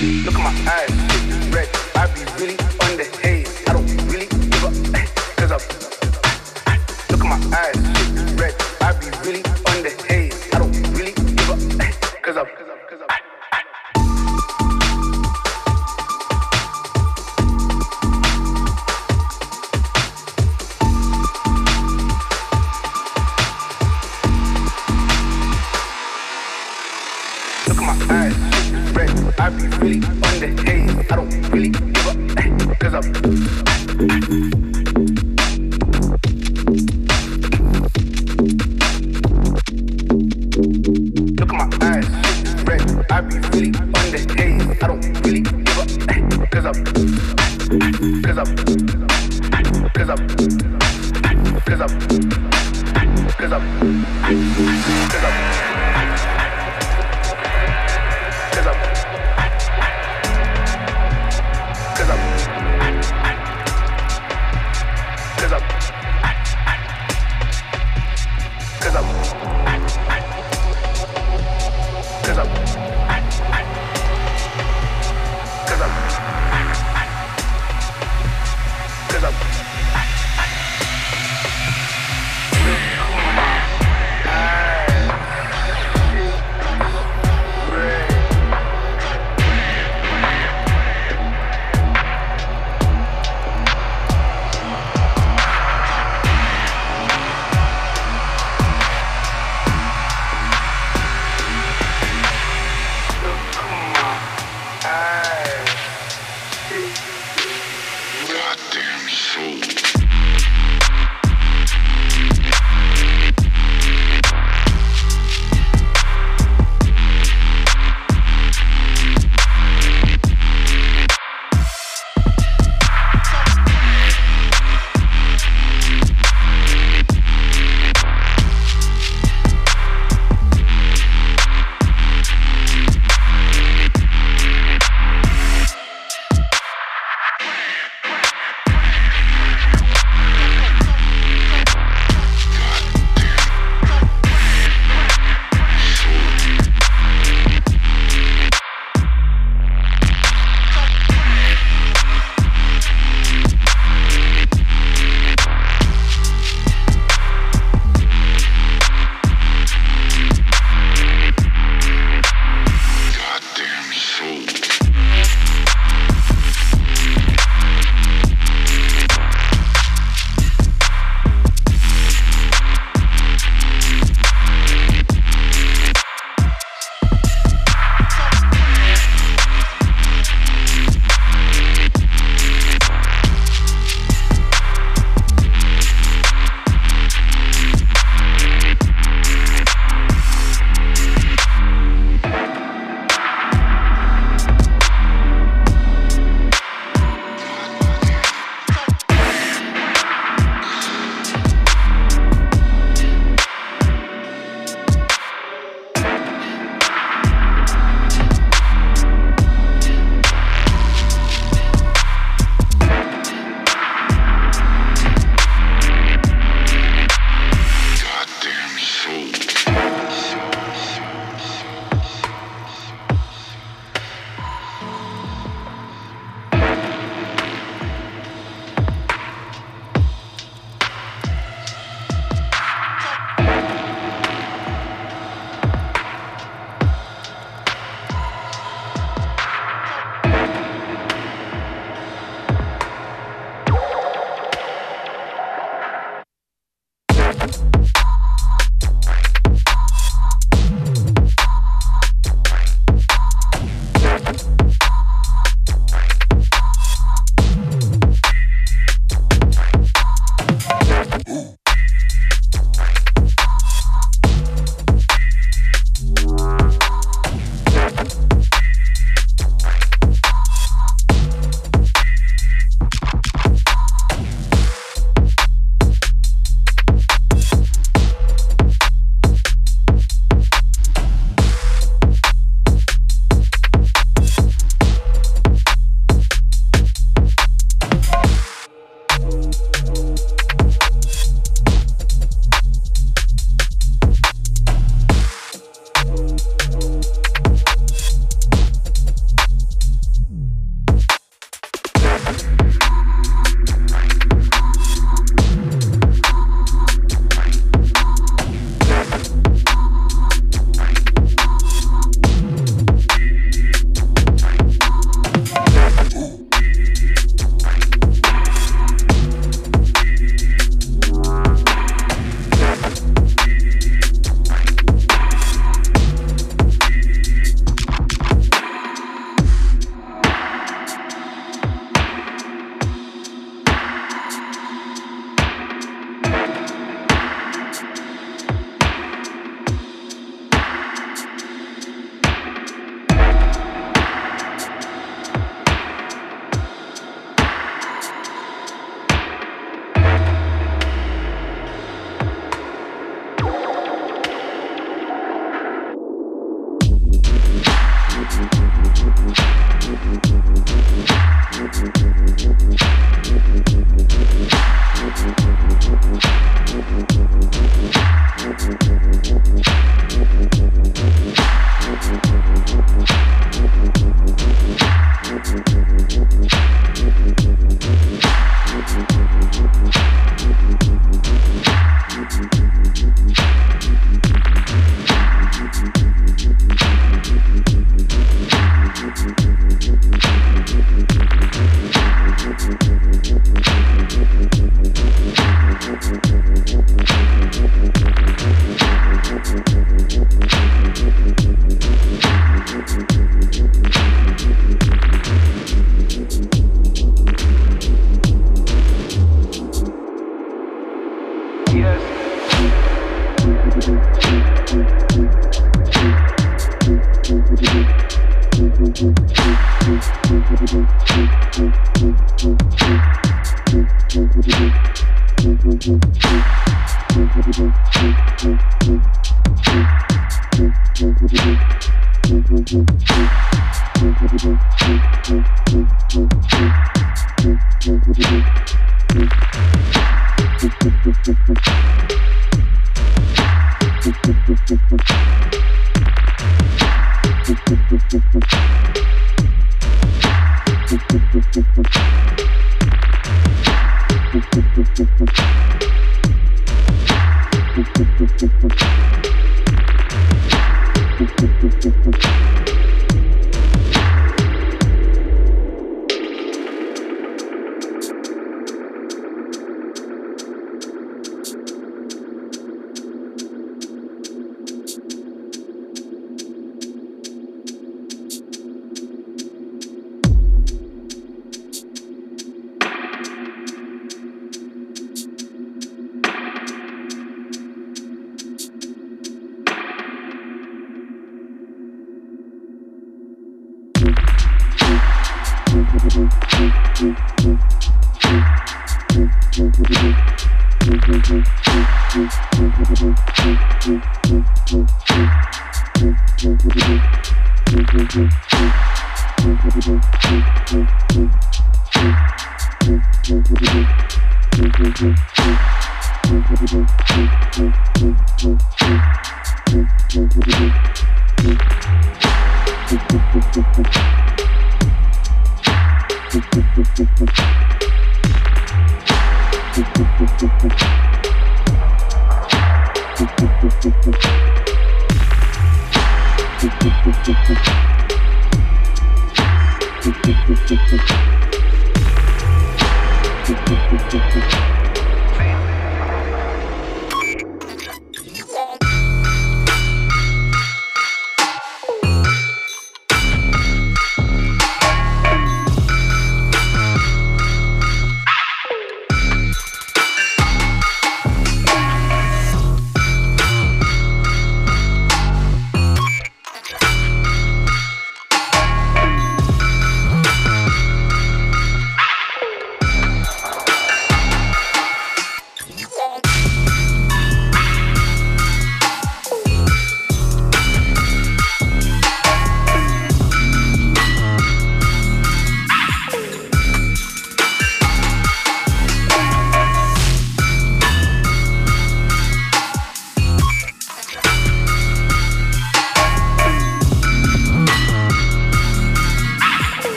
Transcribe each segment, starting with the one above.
Look at my eyes.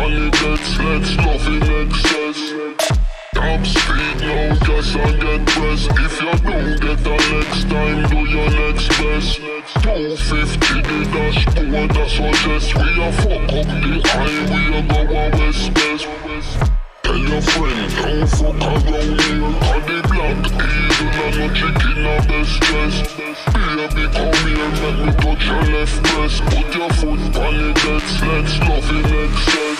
On dead let's love in excess Top speed now, just I get pressed If you don't get the next time, do your next best 250 the dashboard, that's what just We a fuck up the highway, go. a west best Tell your friend, don't fuck around here Cause the black eagle and no chicken a best dress Baby, come here, let me touch your left breast Put your foot on dead, let's love in excess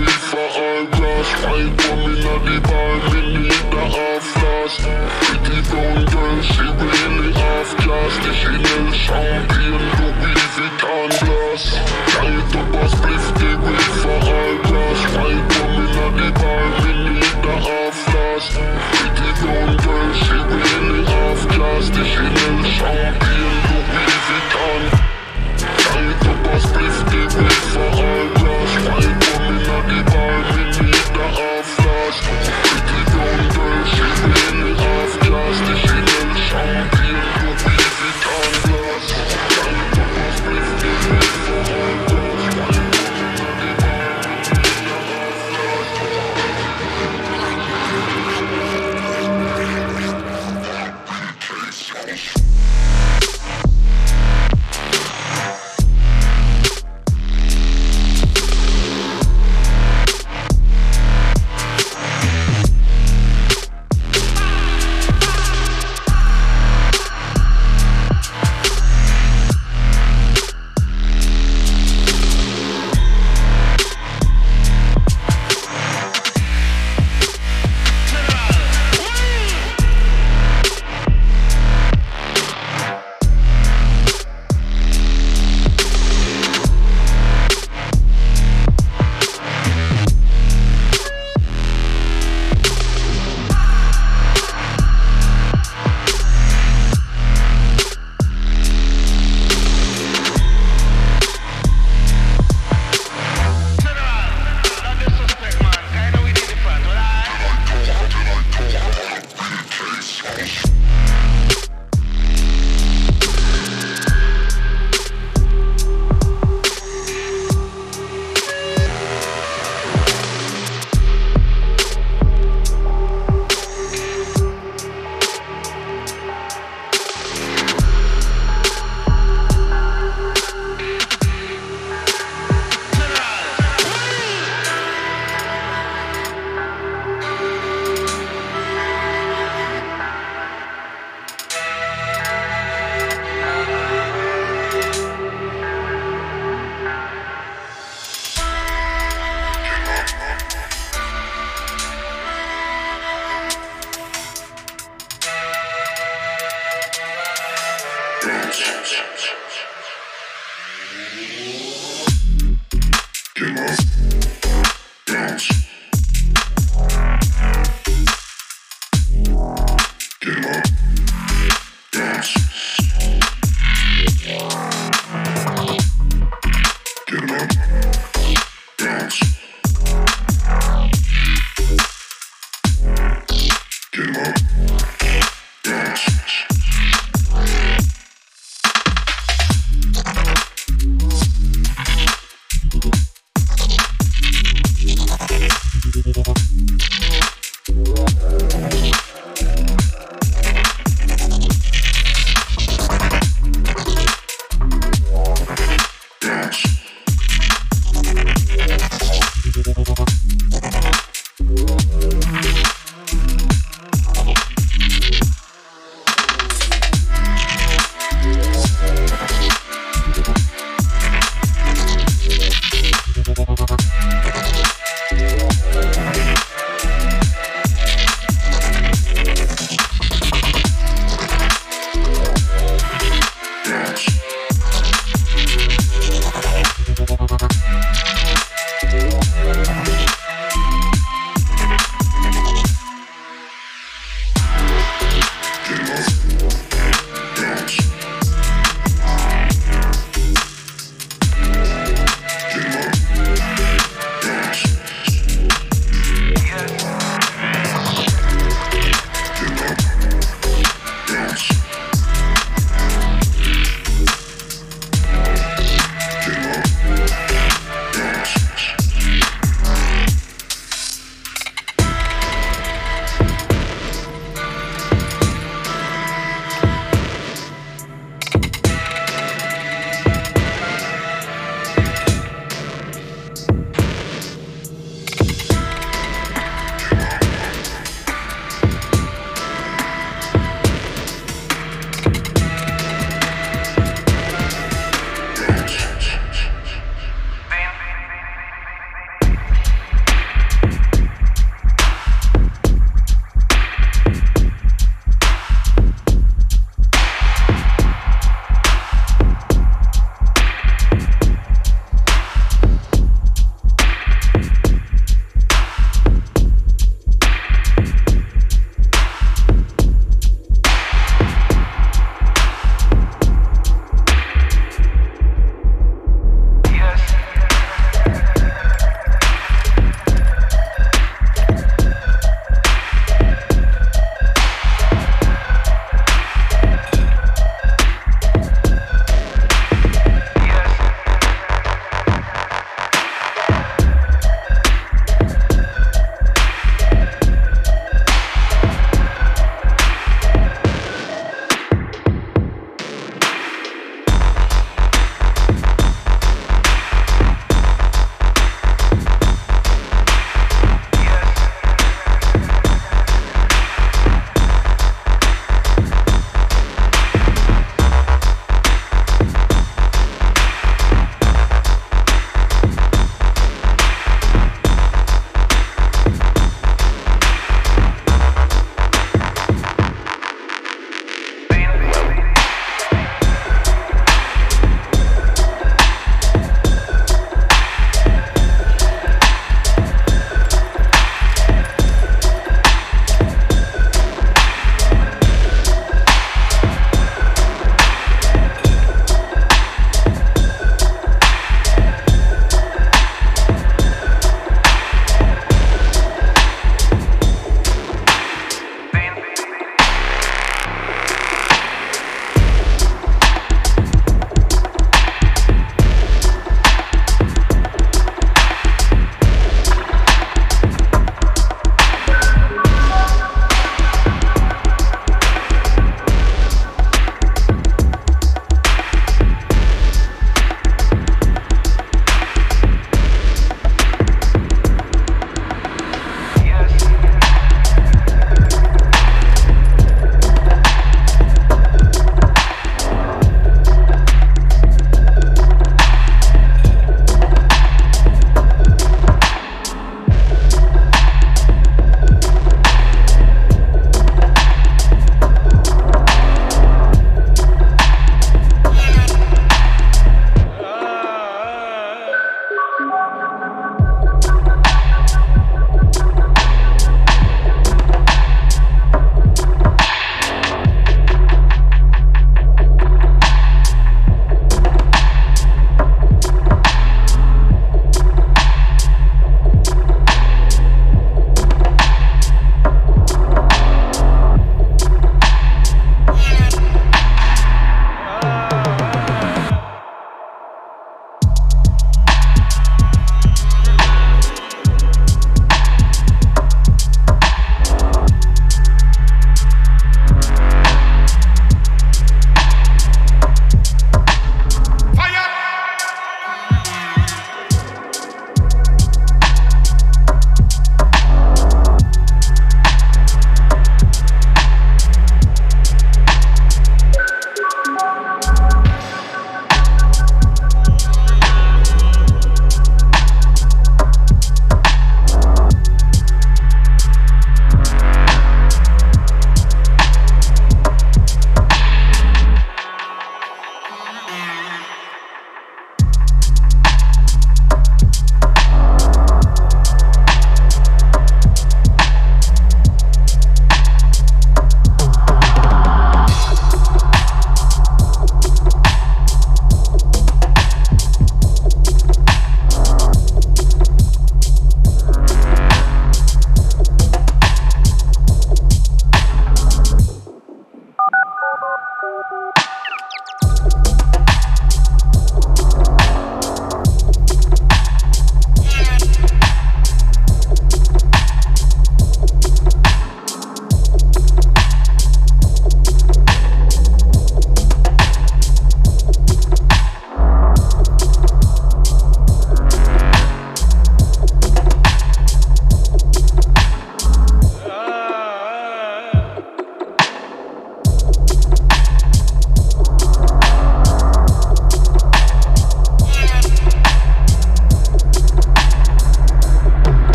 weed for all glass White woman at the bar, me need the Pretty brown girl, she really half class The champagne, Louis Vuitton glass it up a spliff the weed for glass White woman at the bar, me need the Pretty brown girl, she really half class The champagne, Louis Vuitton Light up a spliff, the weed for all flask